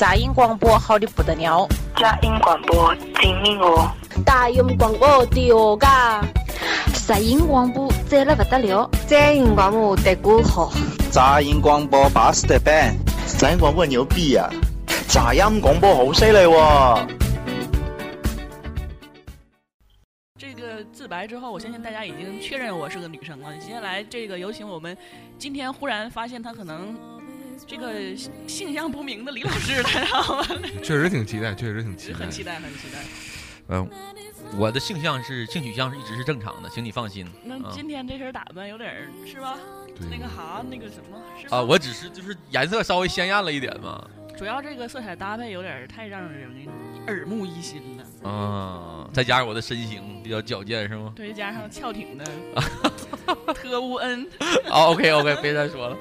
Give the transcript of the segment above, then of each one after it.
杂音广播好的不得了，杂音广播精明哦，大音广播屌噶，杂音广播赞了不得了，杂音广播得鼓好，杂音广播巴适的板，杂音广播牛逼啊，杂音广播好犀利喎。这个自白之后，我相信大家已经确认我是个女生了。接下来，这个有请我们今天忽然发现她可能这个性向不明的李老师来了。确实挺期待，确实挺期待，很期待，很期待。嗯，我的性向是性取向是一直是正常的，请你放心。那今天这身打扮有点是吧？那个啥，那个什么？啊，我只是就是颜色稍微鲜艳了一点嘛。主要这个色彩搭配有点太让人耳目一新了。啊，再加上我的身形比较矫健，是吗？对，加上翘挺的 特务恩。好，OK OK，别再说了。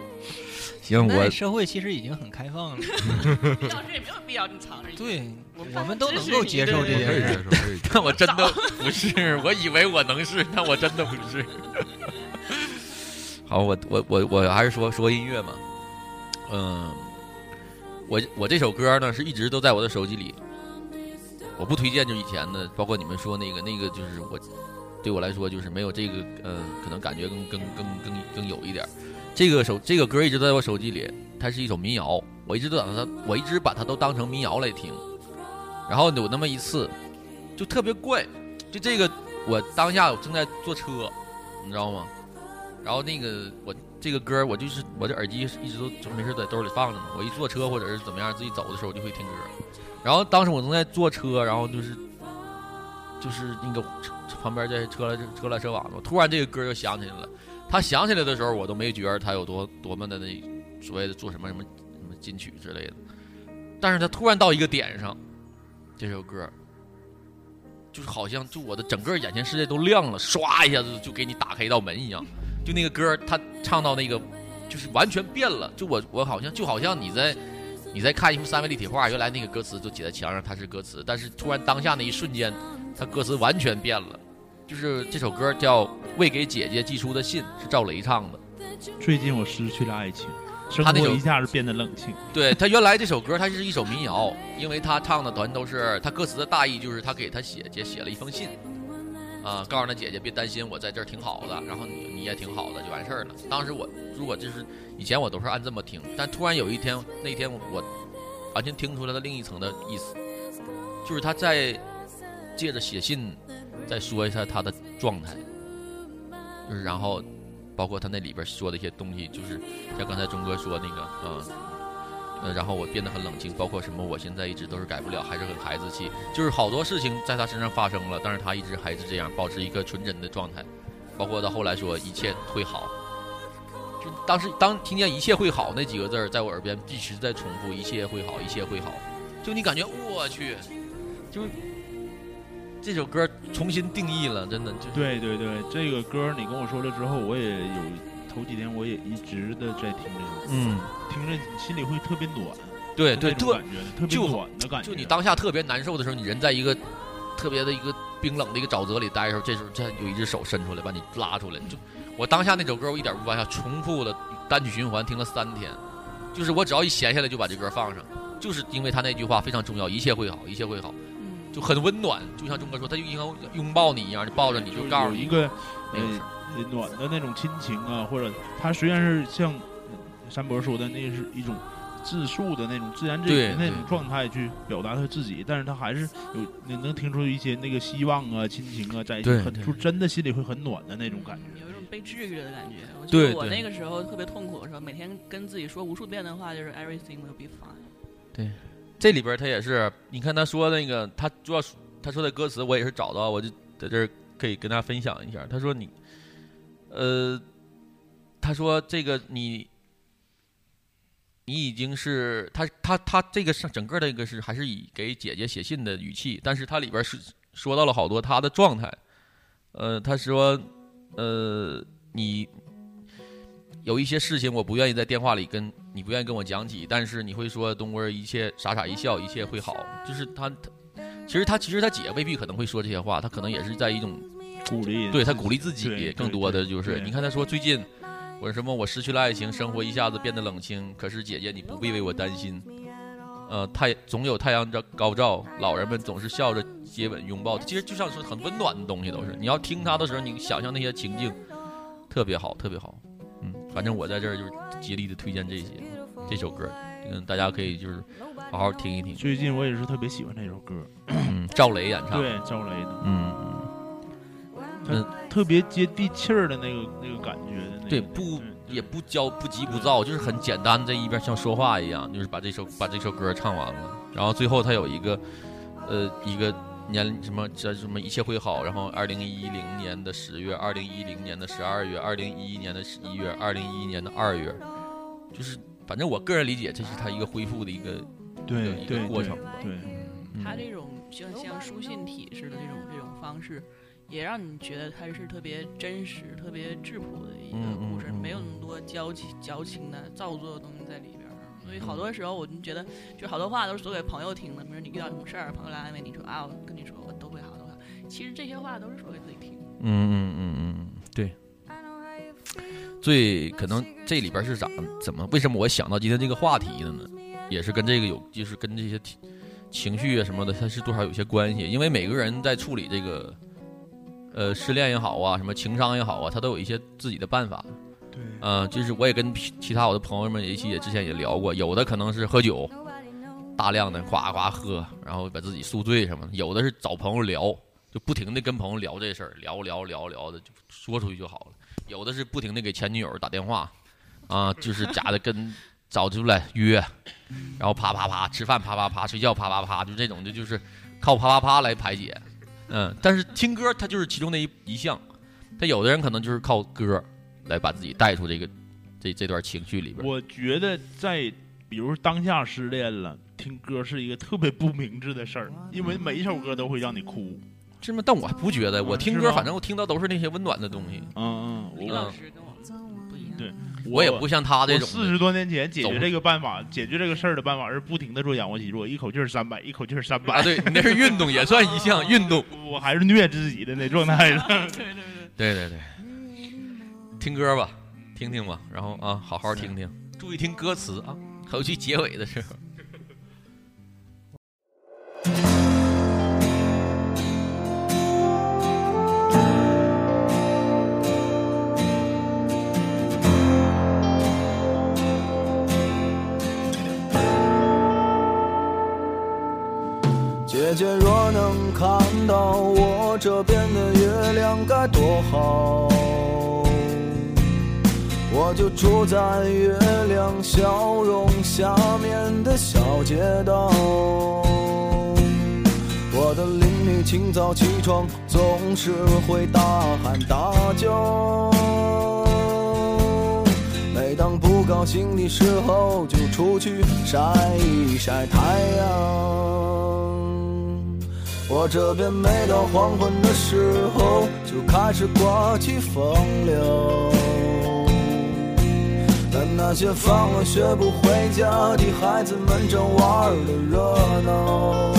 行，我社会其实已经很开放了。李 老师也没有必要这么藏着。对，我们都能够接受这件事。但我真的不是，我以为我能是，但我真的不是。好，我我我我还是说说音乐嘛。嗯。我我这首歌呢是一直都在我的手机里，我不推荐就以前的，包括你们说那个那个就是我对我来说就是没有这个呃可能感觉更更更更更有一点，这个手这个歌一直在我手机里，它是一首民谣，我一直都把它我一直把它都当成民谣来听，然后有那么一次就特别怪，就这个我当下我正在坐车，你知道吗？然后那个我。这个歌我就是我的耳机一直都就没事在兜里放着嘛。我一坐车或者是怎么样自己走的时候我就会听歌。然后当时我正在坐车，然后就是就是那个旁边在车来车来车往的，突然这个歌就响起来了。他想起来的时候，我都没觉得他有多多么的那所谓的做什么什么什么金曲之类的。但是他突然到一个点上，这首歌就是好像就我的整个眼前世界都亮了，唰一下子就给你打开一道门一样。就那个歌，他唱到那个，就是完全变了。就我，我好像就好像你在，你在看一幅三维立体画，原来那个歌词就写在墙上，它是歌词，但是突然当下那一瞬间，它歌词完全变了。就是这首歌叫《未给姐姐寄出的信》，是赵雷唱的。最近我失去了爱情，生活一下子变得冷清。对他原来这首歌，它是一首民谣，因为他唱的全都是他歌词的大意，就是他给他姐姐写了一封信。啊，告诉他姐姐别担心，我在这儿挺好的，然后你你也挺好的，就完事儿了。当时我如果就是以前我都是按这么听，但突然有一天那天我完全听出来了另一层的意思，就是他在借着写信再说一下他的状态，就是然后包括他那里边说的一些东西，就是像刚才钟哥说那个嗯。呃，然后我变得很冷静，包括什么，我现在一直都是改不了，还是很孩子气，就是好多事情在他身上发生了，但是他一直还是这样，保持一个纯真的状态，包括到后来说一切会好，就当时当听见一切会好那几个字在我耳边一直在重复，一切会好，一切会好，就你感觉我去，就这首歌重新定义了，真的就对对对，这个歌你跟我说了之后，我也有。头几天我也一直的在听这首，嗯，听着心里会特别暖，对对，特感觉特别暖的感觉。就你当下特别难受的时候，你人在一个特别的一个冰冷的一个沼泽里待的时候，这时候这有一只手伸出来把你拉出来。就我当下那首歌，我一点不玩笑，重复的单曲循环听了三天，就是我只要一闲下来就把这歌放上，就是因为他那句话非常重要，一切会好，一切会好，就很温暖，就像钟哥说，他就应该拥抱你一样，就抱着你就告诉你一个没事。暖的那种亲情啊，或者他虽然是像山伯说的，那是一种自述的那种自然自语的那种状态去表达他自己，但是他还是有你能听出一些那个希望啊、亲情啊在一起，很就真的心里会很暖的那种感觉，有一种被治愈的感觉。我觉得我那个时候特别痛苦的时候，每天跟自己说无数遍的话就是 “everything will be fine”。对，这里边他也是，你看他说那个，他主要他说的歌词我也是找到，我就在这儿可以跟大家分享一下。他说你。呃，他说这个你，你已经是他他他这个上整个的一个是还是以给姐姐写信的语气，但是他里边是说到了好多他的状态。呃，他说，呃，你有一些事情我不愿意在电话里跟你不愿意跟我讲起，但是你会说东哥一切傻傻一笑，一切会好。就是他他其实他其实他姐未必可能会说这些话，他可能也是在一种。鼓励，对他鼓励自己，更多的就是，你看他说最近我什么我失去了爱情，生活一下子变得冷清。可是姐姐你不必为我担心，呃，太总有太阳照高照，老人们总是笑着接吻拥抱，其实就像是很温暖的东西，都是。你要听他的时候，你想象那些情境，特别好，特别好。嗯，反正我在这儿就是竭力的推荐这些这首歌，嗯，大家可以就是好好听一听。最近我也是特别喜欢这首歌，嗯，赵雷演唱，对，赵雷的，嗯。嗯，特别接地气儿的那个那个感觉的那个，对，不也。不焦不急不躁，就是很简单，这一边像说话一样，就是把这首把这首歌唱完了，然后最后他有一个呃一个年什么这什么一切会好，然后二零一零年的十月，二零一零年的十二月，二零一一年的十一月，二零一一年的二月，就是反正我个人理解，这是他一个恢复的一个对一个过程吧。对，嗯他这种像像书信体似的这种这种方式，也让你觉得他是特别真实、特别质朴的一个嗯故事，没有那么多矫情、矫情的、造作的东西在里边儿。所以好多时候，我就觉得，就好多话都是说给朋友听的。比如你遇到什么事儿，朋友来安慰你说啊，我跟你说，我都会好，都会好。其实这些话都是说给自己听。嗯嗯嗯嗯，对。最可能这里边是咋怎么？为什么我想到今天这个话题的呢？也是跟这个有，就是跟这些情绪啊什么的，它是多少有些关系。因为每个人在处理这个，呃，失恋也好啊，什么情商也好啊，他都有一些自己的办法。对，嗯、就是我也跟其他我的朋友们一起也之前也聊过，有的可能是喝酒，大量的夸夸喝，然后把自己宿醉什么的；有的是找朋友聊，就不停的跟朋友聊这事儿，聊聊聊聊的，就说出去就好了。有的是不停的给前女友打电话，啊，就是假的跟找出来约，然后啪啪啪吃饭啪啪啪睡觉啪啪啪，就这种的，就是靠啪啪啪来排解。嗯，但是听歌它就是其中的一一项，他有的人可能就是靠歌来把自己带出这个这这段情绪里边。我觉得在比如当下失恋了，听歌是一个特别不明智的事儿，因为每一首歌都会让你哭。是吗？但我不觉得，我听歌反正我听到都是那些温暖的东西。嗯嗯，李老师跟我不一样。对，我也不像他这种四十多年前解决这个办法，解决这个事儿的办法是不停的做仰卧起坐，一口气儿三百，一口气儿三百。啊，对你那是运动，也算一项运动。我还是虐自己的那状态呢。对 对对。对对对，听歌吧，听听吧，然后啊，好好听听，注意听歌词啊，尤其结尾的时候。姐姐若能看到我这边的月亮该多好，我就住在月亮笑容下面的小街道。我的邻居清早起床总是会大喊大叫，每当不高兴的时候就出去晒一晒太阳。我这边每到黄昏的时候就开始刮起风流，那些放了学不回家的孩子们正玩的热闹。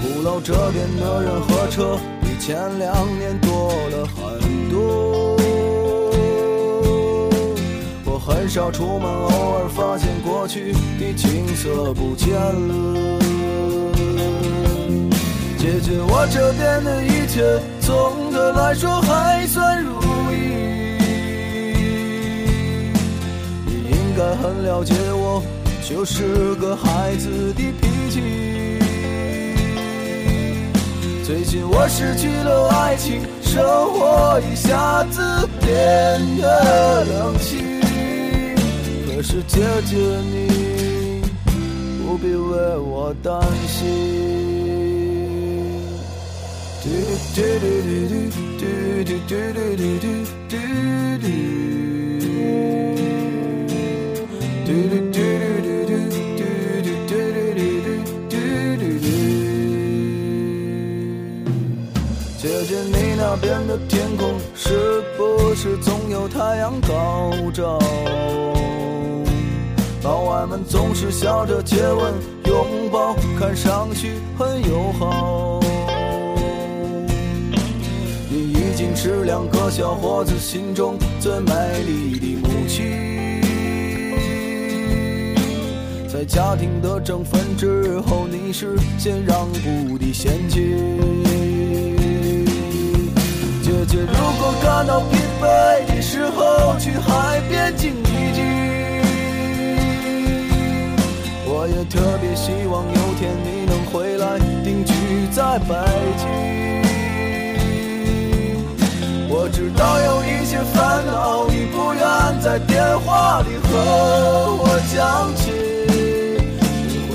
鼓楼这边的人和车比前两年多了很多。我很少出门，偶尔发现过去的景色不见了。姐姐，我这边的一切总的来说还算如应该很了解我，就是个孩子的脾气。最近我失去了爱情，生活一下子变得冷清。可是姐姐你不必为我担心。嘟嘟嘟嘟嘟嘟嘟嘟嘟嘟嘟嘟嘟嘟姐姐，你那边的天空是不是总有太阳高照？老外们总是笑着接吻、拥抱，看上去很友好。你已经是两个小伙子心中最美丽的母亲。在家庭的争分之后，你是先让步的先妻。姐姐，如果感到疲惫的时候，去海边静一静。我也特别希望有天你能回来定居在北京。我知道有一些烦恼，你不愿在电话里和我讲起。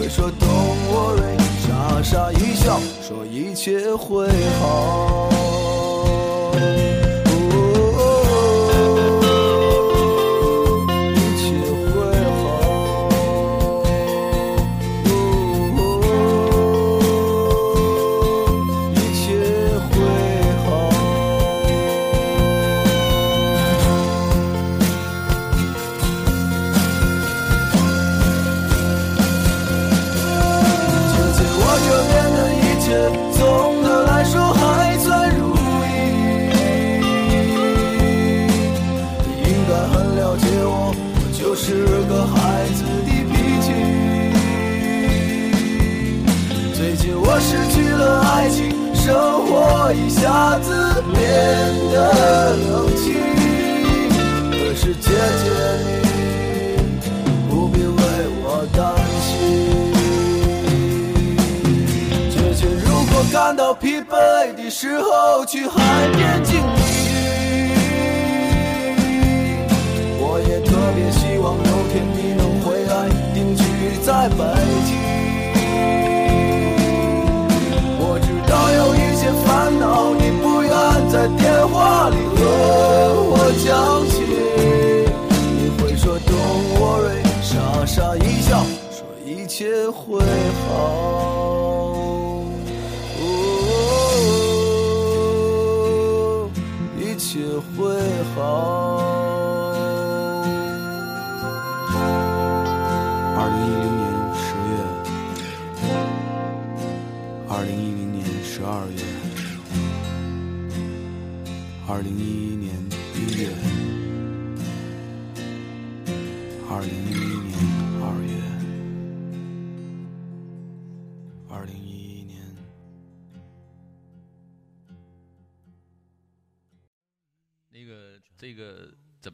你会说 Don't worry，傻傻一笑，说一切会好。的爱情，生活一下子变得冷清。可是姐姐你不必为我担心。姐姐，如果感到疲惫的时候，去海边静一静。我也特别希望有天你能回来定居在北京。有一些烦恼，你不愿在电话里和我讲起。你会说 Don't worry，傻傻一笑，说一切会好。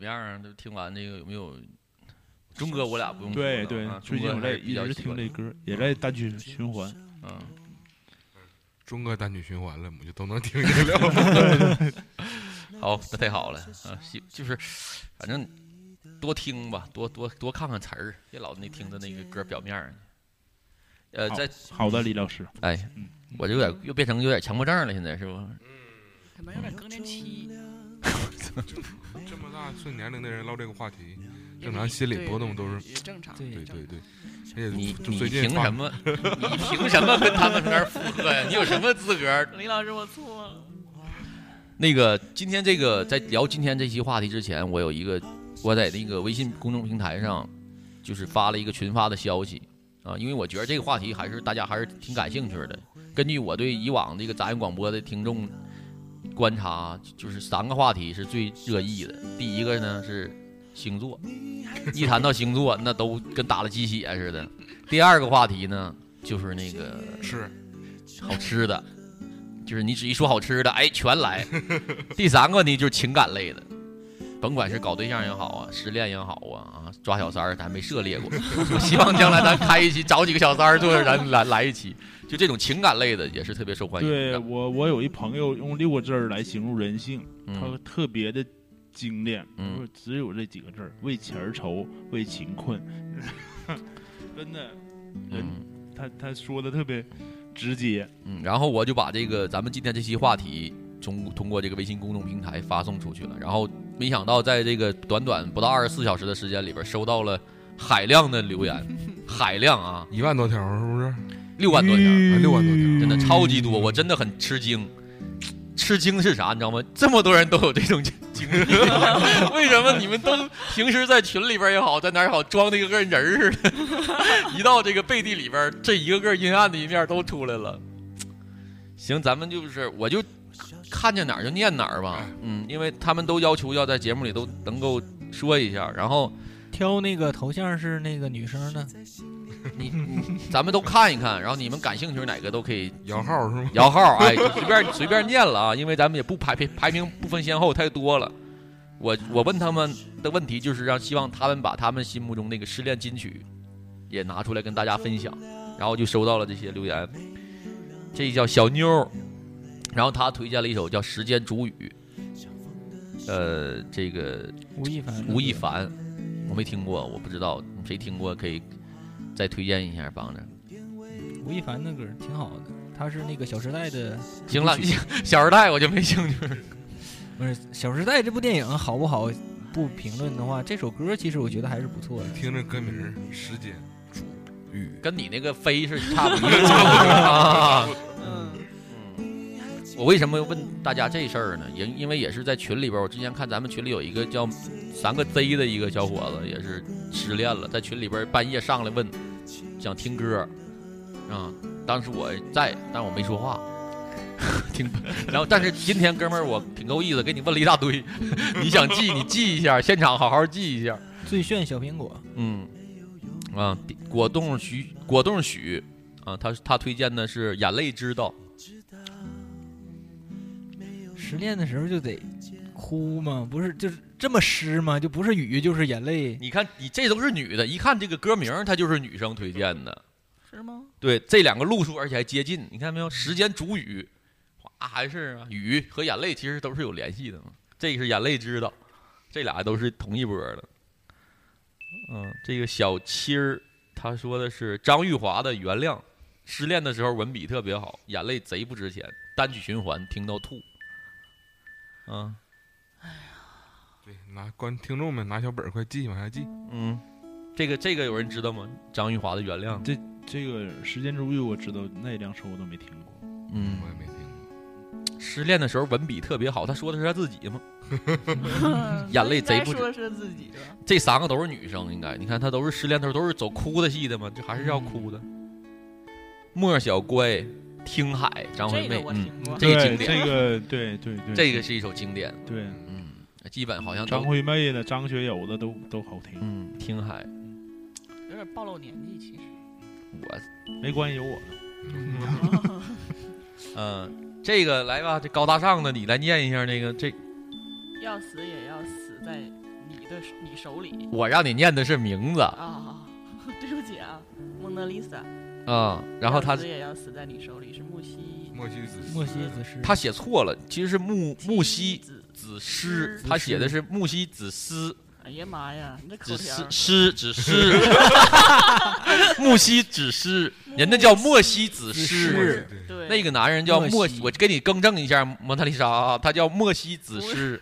么样啊？都听完这个有没有？钟哥，我俩不用说对对啊，最近我在一直听这歌，也在单曲循环。嗯，钟哥单曲循环了，我们就都能听见了。好，那太好了啊！喜就是，反正多听吧，多多多看看词儿，别老那听着那个歌表面儿。呃，好在好的，李老师。哎，我就有点又变成有点强迫症了，现在是不？可能有点更年期。这么大岁年龄的人唠这个话题，正常心理波动都是也正常对对对，而且你你凭什么？你凭什么跟他们那儿附和呀？你有什么资格？李老师，我错了。那个今天这个在聊今天这期话题之前，我有一个我在那个微信公众平台上，就是发了一个群发的消息啊，因为我觉得这个话题还是大家还是挺感兴趣的。根据我对以往这个杂音广播的听众观察，就是三个话题是最热议的。第一个呢是星座，一谈到星座，那都跟打了鸡血似的。第二个话题呢就是那个吃好吃的，就是你只一说好吃的，哎，全来。第三个呢就是情感类的，甭管是搞对象也好啊，失恋也好啊，啊，抓小三儿咱没涉猎过。我希望将来咱开一期，找几个小三儿坐着咱来来一期，就这种情感类的也是特别受欢迎。对我，我有一朋友用六个字儿来形容人性，嗯他特别的精炼，嗯他说只有这几个字儿：为钱而愁，为情困。真的，人、他他说的特别直接。嗯，然后我就把这个咱们今天这期话题通通过这个微信公众平台发送出去了，然后没想到在这个短短不到二十四小时的时间里边，收到了海量的留言，海量啊，一万多条是不是？六万多条，啊六万多条，真的超级多，我真的很吃惊。吃惊是啥？你知道吗？这么多人都有这种经历，为什么你们都平时在群里边也好，在哪儿也好，装的跟个人儿似的，一到这个背地里边，这一个个阴暗的一面都出来了。行，咱们就是，我就看见哪儿就念哪儿吧，嗯，因为他们都要求要在节目里都能够说一下，然后挑那个头像是那个女生的，你咱们都看一看，然后你们感兴趣哪个都可以摇号是吗？摇号，哎，就 随便随便念了啊，因为咱们也不排排排名不分先后，太多了。我我问他们的问题就是让希望他们把他们心目中那个失恋金曲也拿出来跟大家分享，然后就收到了这些留言。这叫小妞儿，然后他推荐了一首叫《时间煮雨》，呃，这个吴亦凡吴亦凡，我没听过，我不知道谁听过可以再推荐一下，帮着。吴亦凡的歌挺好的，他是那个《小时代》的。行了，《小时代》我就没兴趣。不是《小时代》这部电影好不好？不评论的话，这首歌其实我觉得还是不错的。听着歌名《时间煮雨》，跟你那个飞是差不多啊。嗯 嗯。我为什么问大家这事儿呢？因因为也是在群里边，我之前看咱们群里有一个叫三个 Z 的一个小伙子，也是失恋了，在群里边半夜上来问，想听歌，啊，当时我在，但我没说话。挺，然后但是今天哥们儿我挺够意思，给你问了一大堆，你想记你记一下，现场好好记一下。最炫小苹果，嗯，啊，果冻许果冻许，啊，他他推荐的是眼泪知道。失恋的时候就得哭吗？不是，就是这么湿吗？就不是雨就是眼泪。你看你这都是女的，一看这个歌名，她就是女生推荐的，是吗？对，这两个路数而且还接近，你看没有？时间主语。啊，还是啊，雨和眼泪其实都是有联系的嘛。这个是眼泪知道，这俩都是同一波的。嗯，这个小七儿他说的是张玉华的《原谅》，失恋的时候文笔特别好，眼泪贼不值钱，单曲循环听到吐。嗯，哎呀，对，拿观听众们拿小本快记，往下记。嗯，这个这个有人知道吗？张玉华的《原谅》。这这个时间煮雨我知道，那两首我都没听过。嗯，我也没听过。失恋的时候文笔特别好，他说的是他自己吗？眼泪贼不说是自己的。这三个都是女生，应该你看他都是失恋的时候都是走哭的戏的吗？这还是要哭的。莫小乖，听海，张惠妹，嗯，这个经典，这个对对对，这个是一首经典，对，嗯，基本好像张惠妹的、张学友的都都好听，嗯，听海，有点暴露年纪，其实我没关系，有我呢，嗯。这个来吧，这高大上的你来念一下那个这。要死也要死在你的你手里。我让你念的是名字。啊，对不起啊，蒙娜丽莎。啊，然后他死也要死在你手里是木西。莫西子。莫西子诗。他写错了，其实是木木西子诗，他写的是木西子诗。哎呀妈呀，你这口条。诗只诗。木西子诗，人家叫莫西子诗。对，那个男人叫莫，我给你更正一下，蒙娜丽莎啊，他叫莫西子诗，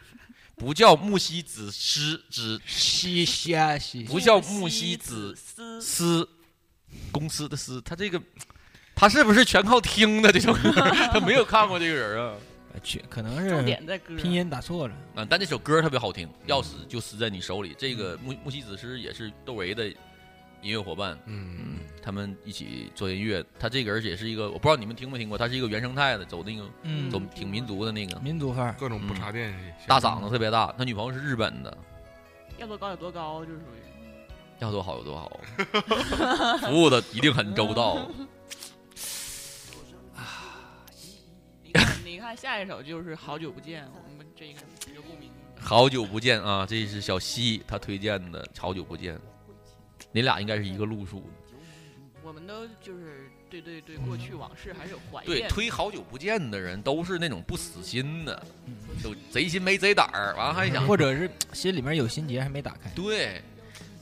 不叫木西子诗，子西西西，不叫木西子诗，公司的司，他这个，他是不是全靠听的这首歌？他没有看过这个人啊，去可能是拼音打错了啊，但这首歌特别好听，要死就死在你手里。这个木木西子诗也是窦唯的。音乐伙伴，嗯，他们一起做音乐。他这个而且是一个，我不知道你们听没听过，他是一个原生态的，走那个，嗯，走挺民族的那个民族范儿，各种不插电，大嗓子特别大。他女朋友是日本的，要多高有多高，就是属于要多好有多好，服务的一定很周到。啊，你看，你看下一首就是好久不见，我们这个有共鸣。好久不见啊，这是小西他推荐的，好久不见。你俩应该是一个路数，我们都就是对对对过去往事还是有怀念。对，推好久不见的人都是那种不死心的，就贼心没贼胆儿，完了还想，或者是心里面有心结还没打开。对，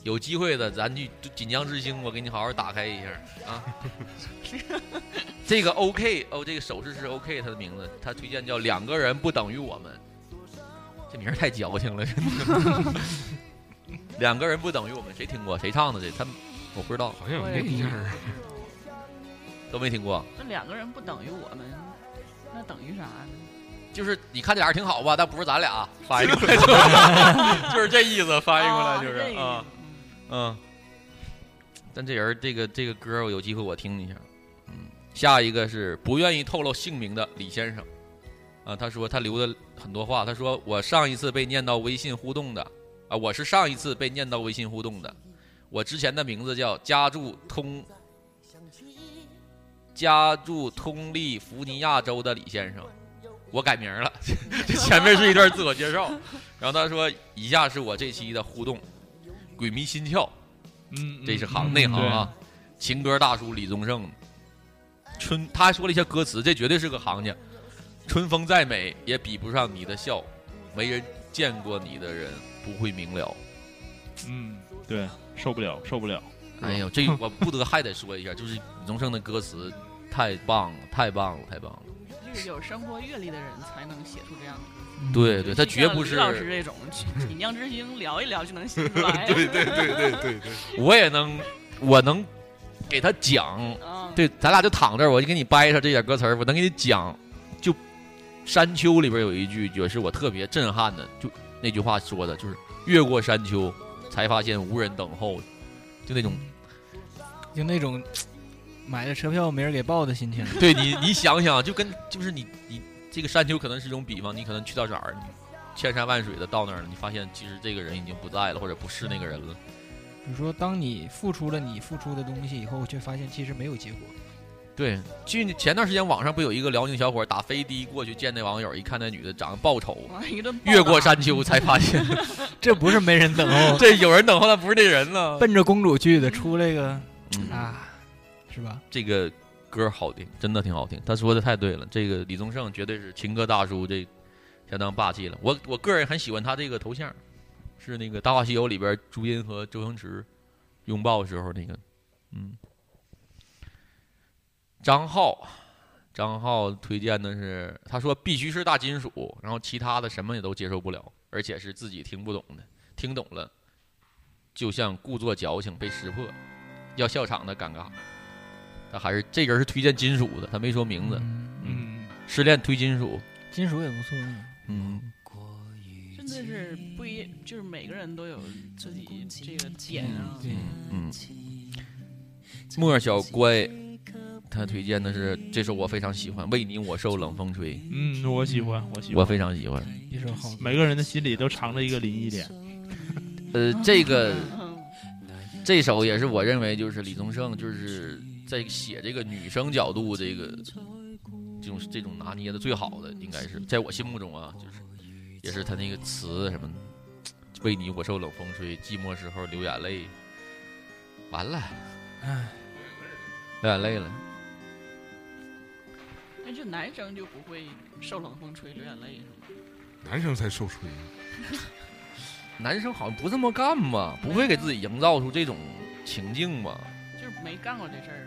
有机会的咱去锦江之星，我给你好好打开一下啊。这个 OK 哦，这个手势是 OK，他的名字他推荐叫两个人不等于我们，这名儿太矫情了，两个人不等于我们，谁听过？谁唱的这？他我不知道，好像有印象，都没听过。那两个人不等于我们，那等于啥呢？就是你看这俩人挺好吧，但不是咱俩翻译 过来，就是就是这意思，翻译过来就是啊，嗯。但这人这个这个歌，我有机会我听一下。嗯，下一个是不愿意透露姓名的李先生，啊，他说他留的很多话，他说我上一次被念到微信互动的。啊，我是上一次被念到微信互动的，我之前的名字叫家住通家住通利福尼亚州的李先生，我改名了，这前面是一段自我介绍，然后他说以下是我这期的互动，鬼迷心窍，嗯，这是行内行啊，情歌大叔李宗盛，春他还说了一些歌词，这绝对是个行家，春风再美也比不上你的笑，没人见过你的人不会明了。嗯，对，受不了，受不了。哎呦，这我不得还得说一下，就是李宗盛的歌词太棒了，太棒了，太棒了。就是有生活阅历的人才能写出这样的歌嗯对对，他绝不是老师这种体酿之星聊一聊就能写出来。对对对对对对，我也能，我能给他讲。啊对，咱俩就躺这儿，我就给你掰扯这点歌词儿，我能给你讲。就《山丘》里边有一句，也是我特别震撼的，就那句话说的，就是越过山丘，才发现无人等候，就那种，就那种 买了车票没人给报的心情。对你，你想想，就跟就是你你这个山丘可能是一种比方，你可能去到哪儿，你千山万水的到那儿了，你发现其实这个人已经不在了，或者不是那个人了。比如说，当你付出了你付出的东西以后，却发现其实没有结果。对，去前段时间网上不有一个辽宁小伙打飞的过去见那网友，一看那女的长得爆丑，越过山丘才发现 这不是没人等候，这有人等候，但不是这人了。奔着公主去的，出来个嗯啊，是吧？这个歌好听，真的挺好听。他说的太对了，这个李宗盛绝对是情歌大叔，这相当霸气了。我我个人很喜欢他这个头像，是那个《大话西游》里边朱茵和周星驰拥抱的时候那个，嗯。张浩，张浩推荐的是，他说必须是大金属，然后其他的什么也都接受不了，而且是自己听不懂的，听懂了，就像故作矫情被识破，要笑场的尴尬。他还是这人是推荐金属的，他没说名字。嗯，失恋推金属，金属也不错。嗯，真的是不一，就是每个人都有自己这个点啊。嗯，莫小乖，他推荐的是这首我非常喜欢，《为你我受冷风吹》。嗯，我喜欢，我喜欢，我非常喜欢。一首好，每个人的心里都藏着一个林忆莲。呃，这个这首也是我认为就是李宗盛就是在写这个女生角度这个这种这种拿捏的最好的，应该是在我心目中啊，就是也是他那个词什么，为你我受冷风吹，寂寞时候流眼泪，完了，唉，流眼泪了。那就男生就不会受冷风吹流眼泪是吗？男生才受吹。男生好像不这么干吧？不会给自己营造出这种情境吧？就是没干过这事儿。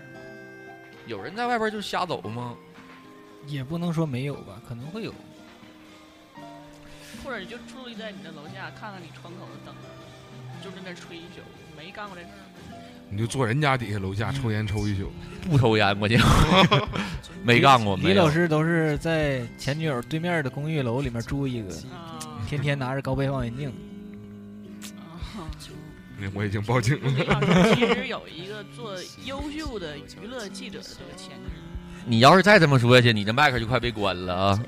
有人在外边就瞎走吗？也不能说没有吧，可能会有。或者你就伫立在你的楼下，看看你窗口的灯，就在那吹一宿，没干过这事儿吗？你就坐人家底下楼下抽烟抽一宿，不抽烟我就 没干过。李老师都是在前女友对面的公寓楼里面住一个，天天拿着高倍望远镜。那我已经报警了。其实有一个做 优秀的娱乐记者的这个潜质。你要是再这么说下去，你这麦克就快被关了啊！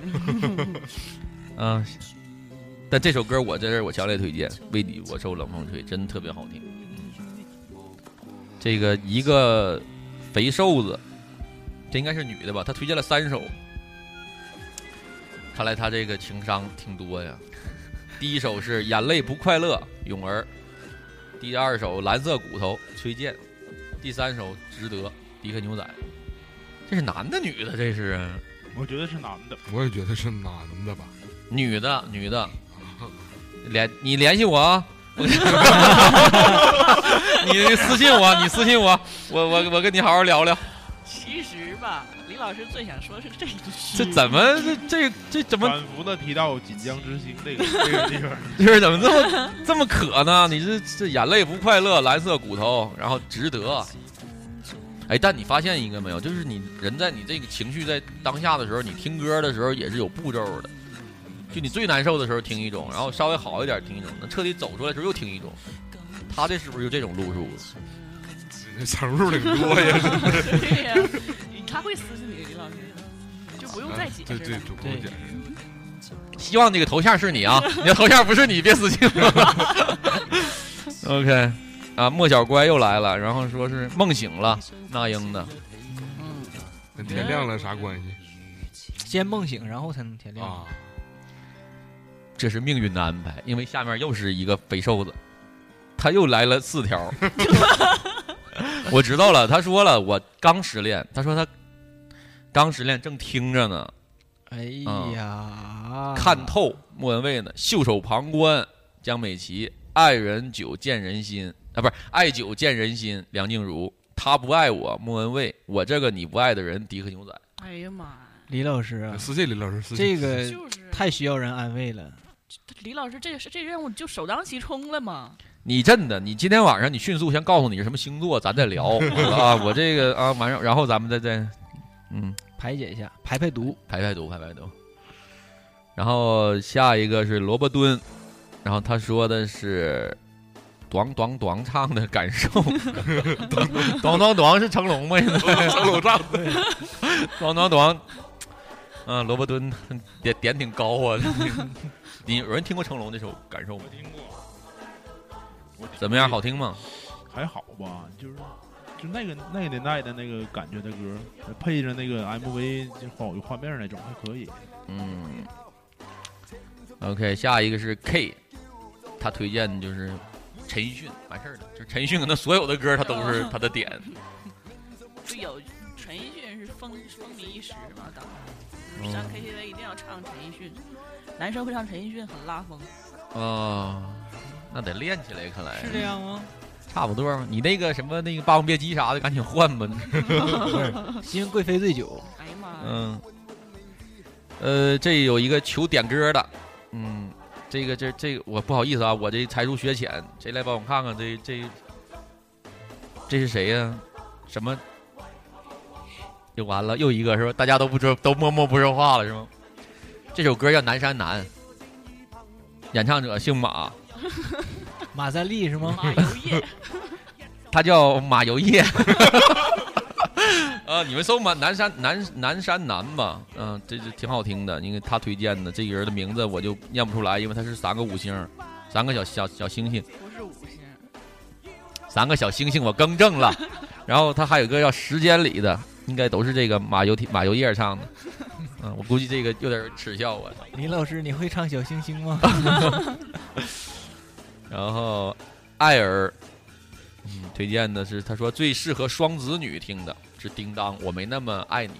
啊，但这首歌我在这儿我强烈推荐，《为你我受冷风吹》，真的特别好听。这个一个肥瘦子，这应该是女的吧？她推荐了三首，看来她这个情商挺多呀。第一首是《眼泪不快乐》，泳儿；第二首《蓝色骨头》，崔健；第三首《值得》，迪克牛仔。这是男的女的？这是？我觉得是男的。我也觉得是男的吧。女的，女的。联你联系我啊！你私信我，你私信我，我我我跟你好好聊聊。其实吧，李老师最想说的是这一句。这怎么这这这怎么反复的提到锦江之星这个 这个地方？就是怎么这么这么渴呢？你这这眼泪不快乐，蓝色骨头，然后值得。哎，但你发现一个没有？就是你人在你这个情绪在当下的时候，你听歌的时候也是有步骤的。就你最难受的时候听一种，然后稍微好一点听一种，那彻底走出来的时候又听一种。他这是不是就这种路数？这 层数挺多呀！对呀，他会私信你，李老师就不用再解释了。对对，就不用解释。希望那个头像是你啊，你的头像不是你别私信我。OK，啊，莫小乖又来了，然后说是梦醒了，那英的，跟天亮了啥关系？先梦醒，然后才能天亮。啊，这是命运的安排，因为下面又是一个肥瘦子，他又来了四条。我知道了，他说了，我刚失恋，他说他刚失恋，正听着呢。哎嗯呀，看透莫文蔚呢，袖手旁观江美琪，爱人久见人心啊，不是爱久见人心梁静茹，他不爱我莫文蔚，我这个你不爱的人迪克牛仔。哎呀妈呀！李老师啊，私信李老师，私信这个太需要人安慰了。李老师，这个是这任务就首当其冲了嘛？你真的，你今天晚上你迅速先告诉你是什么星座，咱再聊 啊。我这个啊，完上然后咱们再再嗯排解一下，排排毒，排排毒，排排毒。然后下一个是萝卜蹲，然后他说的是“咣咣咣”唱的感受，“咣咣咣”是成龙吗？现在 成龙唱的，“咣咣咣”。嗯，萝卜蹲点点挺高啊。你有人听过成龙那首《感受》吗？听过。怎么样？好听吗？还好吧，就是就那个那个年代的那个感觉的歌，配着那个 MV 就好有画面那种，还可以。嗯。OK，下一个是 K，他推荐的就是陈奕迅，完事儿了。就陈奕迅可能所有的歌他都是他的点。就有陈奕迅是风风靡一时嘛，当嗯时上 KTV 一定要唱陈奕迅，男生会唱陈奕迅很拉风。哦，那得练起来，看来是这样吗？差不多嘛。你那个什么那个《霸王别姬》啥的，赶紧换吧。新贵妃醉酒。哎呀妈呀！嗯，呃，这有一个求点歌的，嗯，这个这这个我不好意思啊，我这才疏学浅，谁来帮我看看这这这是谁呀、什么？又完了，又一个是吧？大家都不说，都默默不说话了是吗？这首歌叫《南山南》，演唱者姓马，马三立是吗？马油业，他叫马油业。啊，你们搜嘛南山南南山南吧，嗯、这这挺好听的。因为他推荐的这个人的名字我就念不出来，因为他是三个五星，三个小小小星星，不是五星。三个小星星我更正了。然后他还有一个叫时间里的，应该都是这个马油马油叶唱的。嗯，我估计这个有点耻笑我。李老师，你会唱小星星吗？然后艾尔，嗯，推荐的是他说最适合双子女听的是《叮当》，我没那么爱你。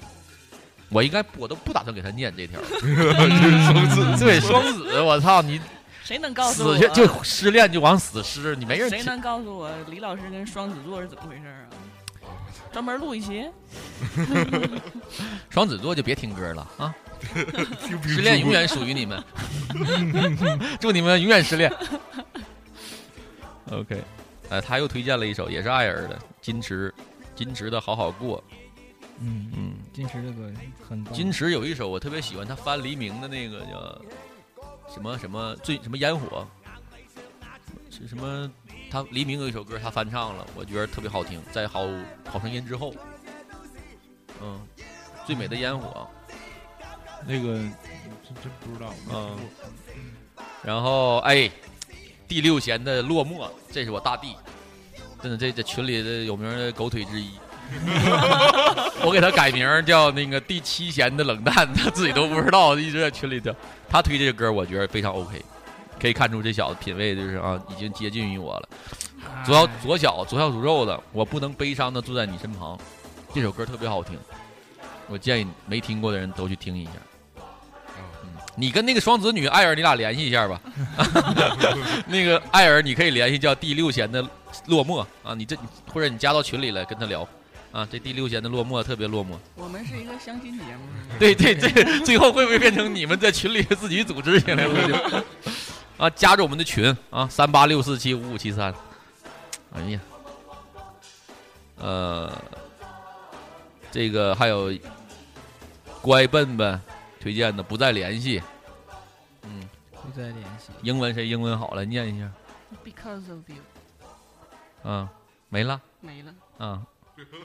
我应该我都不打算给他念这条，双子对双子，我操你谁能告诉我？死去就失恋就往死失，你没人谁能告诉我李老师跟双子座是怎么回事啊？专门录一期。双子座就别听歌了啊！失恋永远属于你们，祝你们永远失恋。OK，呃，他又推荐了一首也是艾尔的矜持》，矜持的好好过。嗯嗯，矜持这个很棒。金池有一首我特别喜欢，他翻黎明的那个叫什么什么最什么烟火，是什么？他黎明有一首歌他翻唱了，我觉得特别好听，在好好声音之后，嗯，最美的烟火。那个真真不知道，嗯，然后哎，第六弦的落寞，这是我大弟，真的这这群里的有名的狗腿之一。我给他改名叫那个第七弦的冷淡，他自己都不知道，一直在群里头。他推这个歌，我觉得非常 OK，可以看出这小子品味就是啊，已经接近于我了。左小左小左小诅咒的，我不能悲伤的坐在你身旁，这首歌特别好听，我建议没听过的人都去听一下。你跟那个双子女艾尔，你俩联系一下吧。那个艾尔，你可以联系叫第六弦的落寞啊，你这或者你加到群里来跟他聊啊。这第六弦的落寞特别落寞。我们是一个相亲节目。对 对对，最后会不会变成你们在群里自己组织起来了？啊，加入我们的群啊，三八六四七五五七三。哎呀，呃，这个还有乖笨笨推荐的不再联系。嗯，不再联系。英文谁英文好了，念一下。Because of you，嗯，没了。没了。嗯，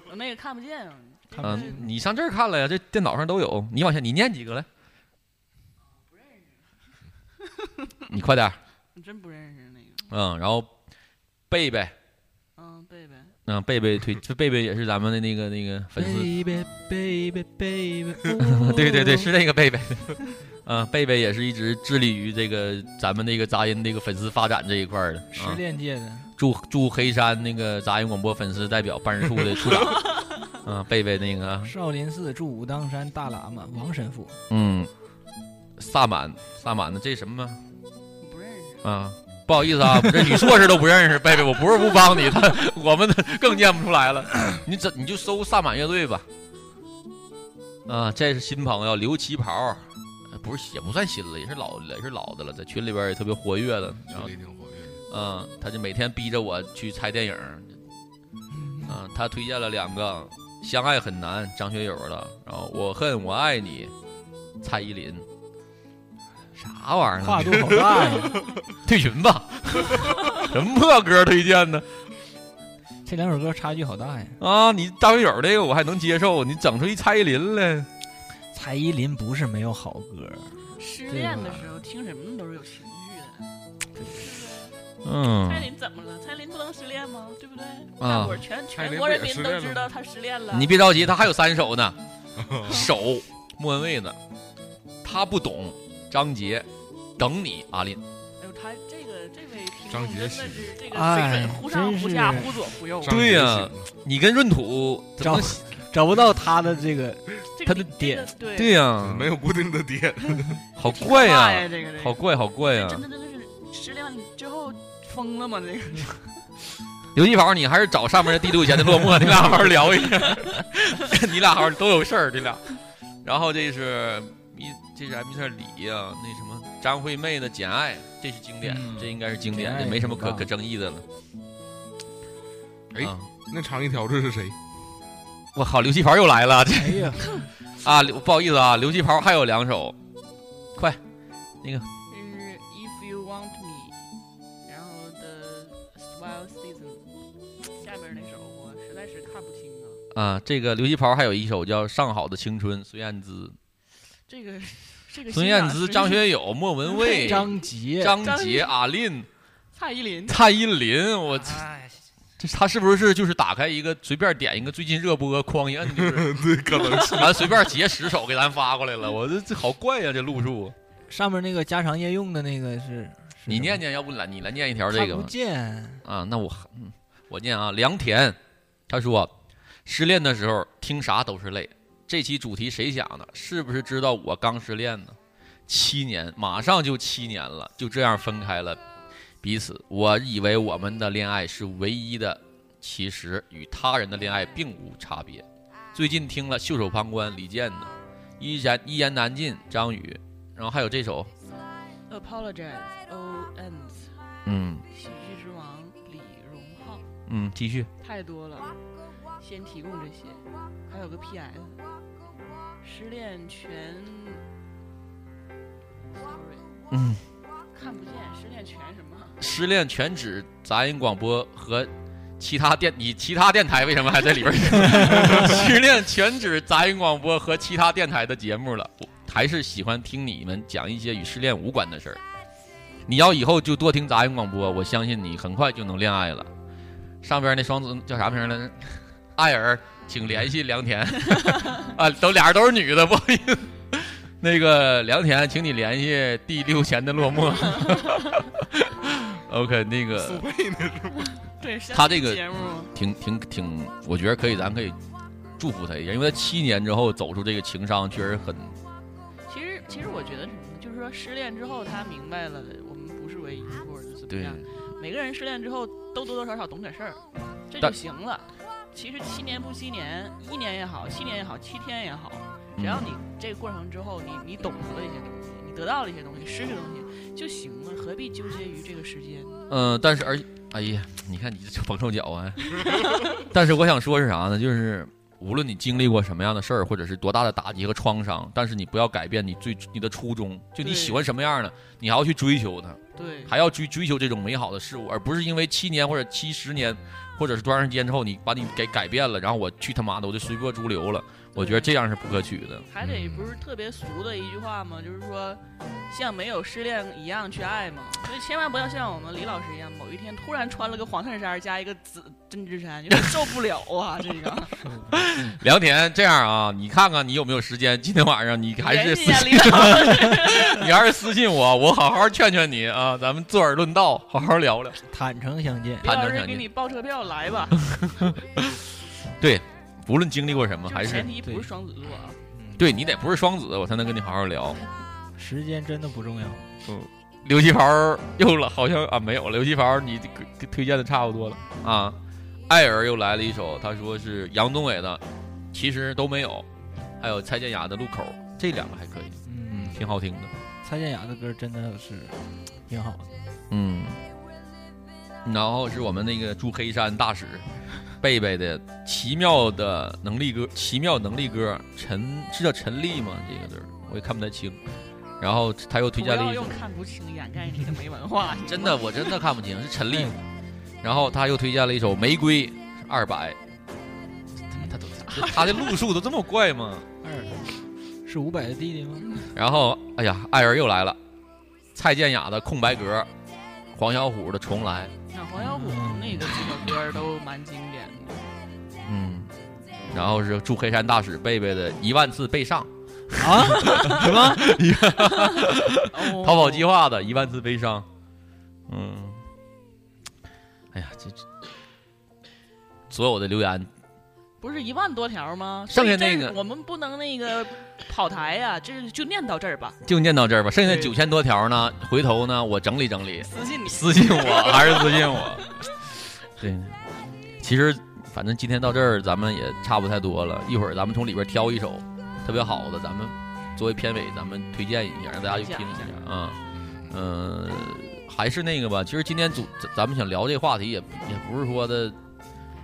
我那个看不见啊。嗯，你上这儿看了呀？这电脑上都有。你往下，你念几个来？你快点儿。你真不认识那个？嗯，然后贝贝，嗯，贝贝，嗯，贝贝推，这贝贝也是咱们的那个那个粉丝。贝贝贝贝贝贝，对对对，是那个贝贝。嗯，贝贝也是一直致力于这个咱们那个杂音这个粉丝发展这一块儿的。失恋界的。祝祝黑山那个杂音广播粉丝代表办事处的处长。嗯，贝贝那个。少林寺祝武当山大喇嘛王神父。嗯。萨满，萨满的这什么？不认识。啊，不好意思啊，这女硕士都不认识，贝贝，我不是不帮你，他我们更念不出来了。你怎你就搜萨满乐队吧。啊，这是新朋友刘旗袍。不是也不算新了，也是老也是老的了，在群里边也特别活跃的。然后挺活跃。嗯，他就每天逼着我去猜电影。嗯，他推荐了两个《相爱很难》张学友的，然后《我恨我爱你》蔡依林。啥玩意儿？跨度好大呀！退群吧！什么破歌推荐呢？这两首歌差距好大呀！啊，你张学友这个我还能接受，你整出一蔡依林来。蔡依林不是没有好歌，失恋的时候听什么都是有情绪的。嗯，蔡依林怎么了？蔡依林不能失恋吗？对不对？大伙全全国人民都知道她失恋了。你别着急，她还有三首呢。手，莫文蔚的，他不懂。张杰，等你，阿林。哎呦，他这个这位张杰是这个水准忽上忽下，忽左忽右。对呀，你跟闰土找找不到他的这个他的点，对呀，没有固定的点，好怪呀，好怪，好怪呀！真的真的是失恋之后疯了吗？这个刘继宝，你还是找上面的《地都以前的落寞》，你俩好好聊一下，你俩好好都有事儿，你俩。然后这是。这是 M 特李呀，那什么张惠妹的《简爱》，这是经典，这应该是经典，这没什么可可争议的了。哎，那长一条这是谁？我靠，刘继袍又来了！哎呀，啊，不好意思啊，刘继袍还有两首，快，那个。这是 If You Want Me，然后的 Swell Season，下面那首我实在是看不清啊。啊，这个刘继袍还有一首叫《上好的青春》，孙燕姿。这个，这个孙燕姿、张学友、莫文 蔚、张杰、张杰、阿林、蔡依林、蔡依林，我这他是不是就是打开一个随便点一个最近热播，哐一摁就是 对，可能是完随便截十首给咱发过来了，我这这好怪呀，这路数 上面那个家常夜用的那个是，你念念，要不来你来念一条这个不见啊，那我嗯我念啊，良田，他说失恋的时候听啥都是泪。这期主题谁想的？是不是知道我刚失恋呢？七年，马上就七年了，就这样分开了彼此。我以为我们的恋爱是唯一的，其实与他人的恋爱并无差别。最近听了《袖手旁观》李健的，一言一言难尽张宇，然后还有这首《Apologize O Ends》，嗯，喜剧之王李荣浩，嗯，继续，太多了，先提供这些，还有个 PS。失恋全，sorry，嗯，看不见失恋全什么？失恋全指杂音广播和其他电，你其他电台为什么还在里边？失恋全指杂音广播和其他电台的节目了，还是喜欢听你们讲一些与失恋无关的事儿。你要以后就多听杂音广播，我相信你很快就能恋爱了。上边那双子叫啥名来着？爱尔。请联系良田 啊，都俩人都是女的，不好意思。那个良田，请你联系第六弦的落寞。OK，那个苏佩那是吗？对，他这个挺挺挺，我觉得可以，咱可以祝福他一下，因为他七年之后走出这个情商，确实很。其实，其实我觉得什么呢？就是说，失恋之后，他明白了我们不是唯一，或者是怎么样。每个人失恋之后，都多多少少懂点事儿，这就行了。其实七年不七年，一年也好，七年也好，七天也好，只要你这个过程之后，你你懂得了一些东西，你得到了一些东西，失去东西就行了，何必纠结于这个时间？嗯，但是而哎呀，你看你这捧臭脚啊！但是我想说是啥呢？就是无论你经历过什么样的事儿，或者是多大的打击和创伤，但是你不要改变你最你的初衷，就你喜欢什么样的，你还要去追求它，对，还要追追求这种美好的事物，而不是因为七年或者七十年。或者是多长时间之后，你把你给改变了，然后我去他妈的，我就随波逐流了。我觉得这样是不可取的。还得不是特别俗的一句话吗？就是说，像没有失恋一样去爱嘛。所以千万不要像我们李老师一样，某一天突然穿了个黄衬衫加一个紫针织衫，有点受不了啊！这个。梁田，这样啊，你看看你有没有时间？今天晚上你还是私信，你还是私信我，我好好劝劝你啊，咱们坐而论道，好好聊聊，坦诚相见。坦诚相见。给你报车票来吧。对。无论经历过什么，还是前提不是双子座啊。对你得不是双子，我才能跟你好好聊。时间真的不重要。嗯，刘继袍又了，好像啊没有了。刘继袍，你推荐的差不多了啊。艾尔又来了一首，他说是杨宗纬的，其实都没有。还有蔡健雅的《路口》，这两个还可以，嗯，挺好听的。蔡健雅的歌真的是挺好的。嗯。然后是我们那个驻黑山大使。贝贝的奇妙的能力歌，奇妙能力歌，陈是叫陈丽吗？这个字我也看不太清。然后他又推荐了一首，看不清掩盖你的没文化。真的，我真的看不清，是陈粒。然后他又推荐了一首《玫瑰》，二百。他都他的路数都这么怪吗？二是五百的弟弟吗？然后，哎呀，爱人又来了，蔡健雅的《空白格》，黄小琥的《重来》。那黄小琥那个几首歌都蛮经典的。嗯，然后是祝黑山大使贝贝的一万次被上啊？什么？逃跑计划的一万次悲伤。嗯，哎呀，这这所有的留言不是一万多条吗？剩下那个我们不能那个跑台呀，这就念到这儿吧。就念到这儿吧，剩下九千多条呢，回头呢我整理整理，私信你，私信我还是私信我。对，其实。反正今天到这儿，咱们也差不太多了。一会儿咱们从里边挑一首特别好的，咱们作为片尾，咱们推荐一下，让大家去听一下啊。嗯，还是那个吧。其实今天主咱们想聊这话题，也也不是说的，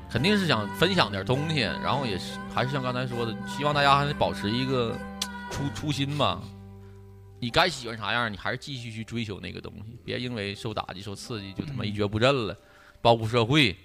肯定是想分享点东西。然后也是还是像刚才说的，希望大家还得保持一个初 初心吧。你该喜欢啥样，你还是继续去追求那个东西，别因为受打击、受刺激就他妈一蹶不振了。报复社会，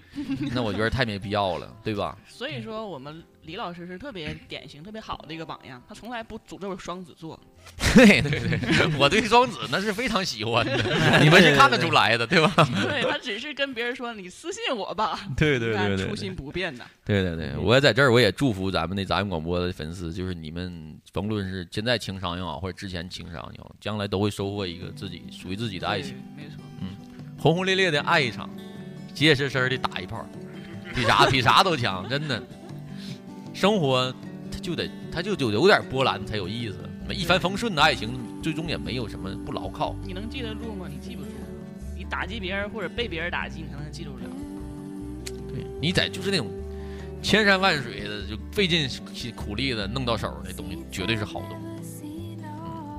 那我觉得太没必要了，对吧？所以说，我们李老师是特别典型、特别好的一个榜样。他从来不诅咒双子座。对对对，我对双子那是非常喜欢的，你们是看得出来的，对吧？对他只是跟别人说：“你私信我吧。”对对对对，初心不变的。对对对，我也在这儿，我也祝福咱们的杂音广播的粉丝，就是你们，甭论是现在情商也好，或者之前情商也好，将来都会收获一个自己属于自己的爱情。没错，嗯，轰轰烈烈的爱一场。结结实实的打一炮，比啥比啥都强，真的。生活它就得它就就有点波澜才有意思，一帆风顺的爱情最终也没有什么不牢靠。你能记得住吗？你记不住。你打击别人或者被别人打击，你才能记住了。对你在就是那种千山万水的就费尽苦力的弄到手的东西，绝对是好东西。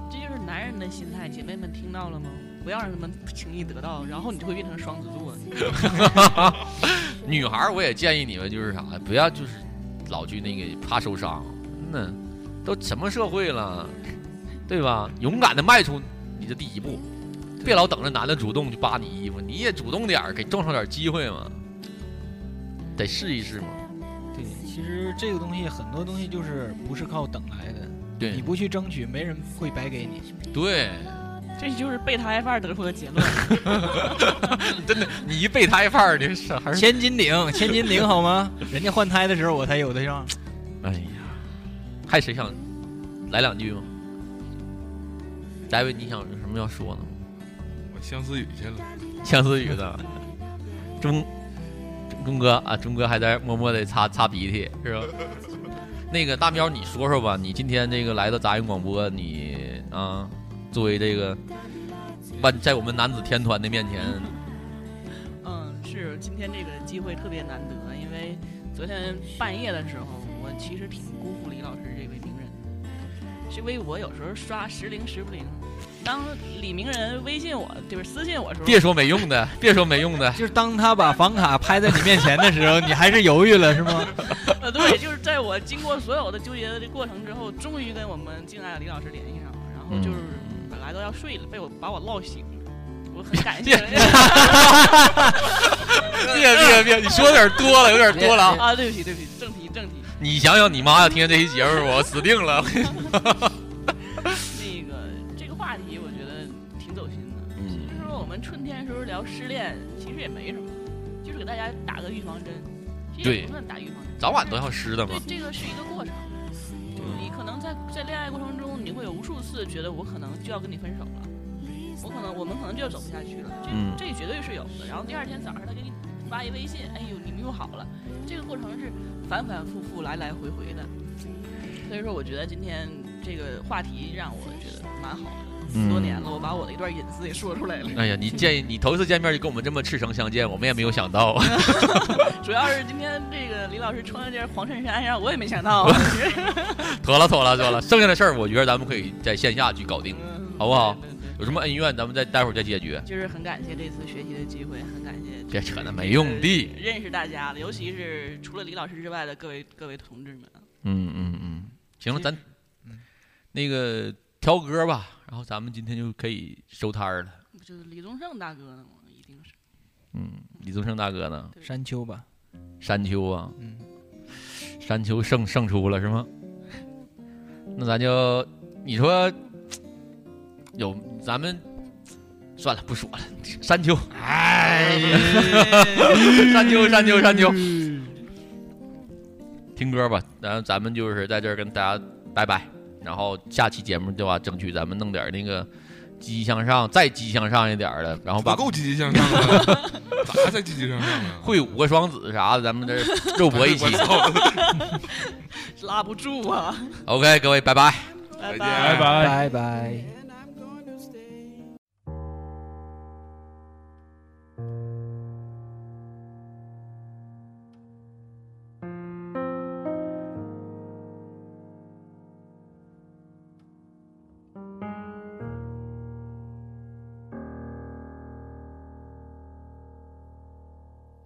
这就是男人的心态，姐妹们听到了吗？不要让他们轻易得到，然后你就会变成双子座。女孩，我也建议你们就是啥，不要就是老去那个怕受伤。那都什么社会了，对吧？勇敢的迈出你的第一步，别老等着男的主动去扒你衣服，你也主动点儿，给撞上点机会嘛。得试一试嘛。对，其实这个东西很多东西就是不是靠等来的。对，你不去争取，没人会白给你。对。这就是备胎范儿得出的结论。真的，你一备胎范儿的，还是千斤顶，千斤顶好吗？人家换胎的时候我才有的样。哎呀，还谁想来两句吗？大卫，你想有什么要说的吗？我相思雨去了。相思雨的，钟钟哥啊，钟哥还在默默的擦擦鼻涕，是吧？那个大喵，你说说吧，你今天这个来到杂音广播，你啊。作为这个万在我们男子天团的面前，嗯，是今天这个机会特别难得，因为昨天半夜的时候，我其实挺辜负李老师这位名人，是因为我有时候刷时灵时不灵，当李名人微信我就是私信我时候，别说没用的，别说没用的，就是当他把房卡拍在你面前的时候，你还是犹豫了是吗？呃，对，就是在我经过所有的纠结的这过程之后，终于跟我们敬爱的李老师联系上了，然后就是。本来都要睡了，被我把我闹醒了。我很感谢。别 别别，你说有点多了，有点多了啊！对不起对不起，正题正题。你想想，你妈要听见这期节目，我死定了。那个这个话题，我觉得挺走心的。嗯，其实说我们春天的时候聊失恋，其实也没什么，就是给大家打个预防针。对，不算打预防针，早晚都要失的嘛。这个是一个过程。你可能在在恋爱过程中，你会有无数次觉得我可能就要跟你分手了，我可能我们可能就要走不下去了。这这绝对是有的。然后第二天早上他给你发一微信，哎呦，你们又好了。这个过程是反反复复、来来回回的。所以说，我觉得今天这个话题让我觉得蛮好的。四多年了，我把我的一段隐私也说出来了。哎呀，你见 你头一次见面就跟我们这么赤诚相见，我们也没有想到。主要是今天这个李老师穿了件黄衬衫，让我也没想到。妥了妥了妥了，剩下的事儿我觉得咱们可以在线下去搞定，好不好？有什么恩怨咱们再待会儿再解决。就是很感谢这次学习的机会，很感谢。别扯那没用的。认识大家了，尤其是除了李老师之外的各位各位同志们。嗯嗯嗯，行了，咱那个挑歌吧。然后咱们今天就可以收摊儿了。不就是李宗盛大哥呢吗？一定是。嗯，李宗盛大哥呢？山丘吧。山丘啊。嗯。山丘胜胜出了是吗？那咱就你说 有咱们 算了不说了。山丘，哎，山丘山丘山丘。听歌吧，然后咱们就是在这儿跟大家拜拜。然后下期节目的话，争取咱们弄点那个积极向上，再积极向上一点的，然后把够积极向上了，咋再积极向上啊？会五个双子啥的，咱们这肉搏一起，拉不住啊。OK，各位，拜拜，拜拜，拜拜，拜拜。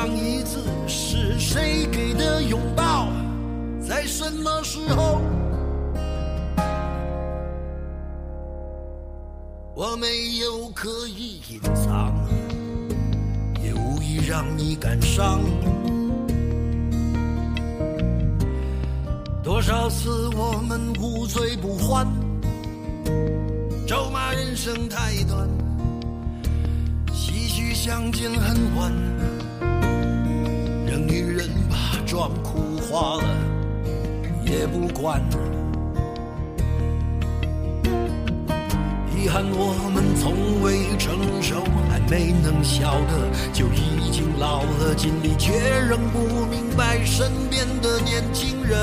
上一次是谁给的拥抱，在什么时候？我没有刻意隐藏，也无意让你感伤。多少次我们无醉不欢，咒骂人生太短。唏嘘相见恨晚，妆哭花了也不管。遗憾我们从未成熟，还没能笑得就已经老了，尽力却仍不明白身边的年轻人。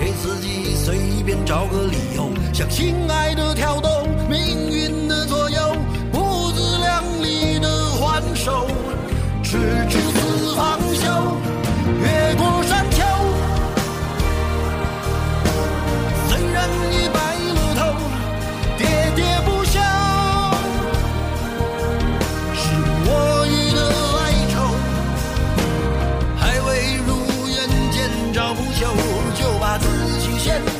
给自己随便找个理由，向心爱的跳动，命运是执子方休，越过山丘。虽然已白了头，喋喋不休，是我已的哀愁，还未如愿见着不朽，就把自己先。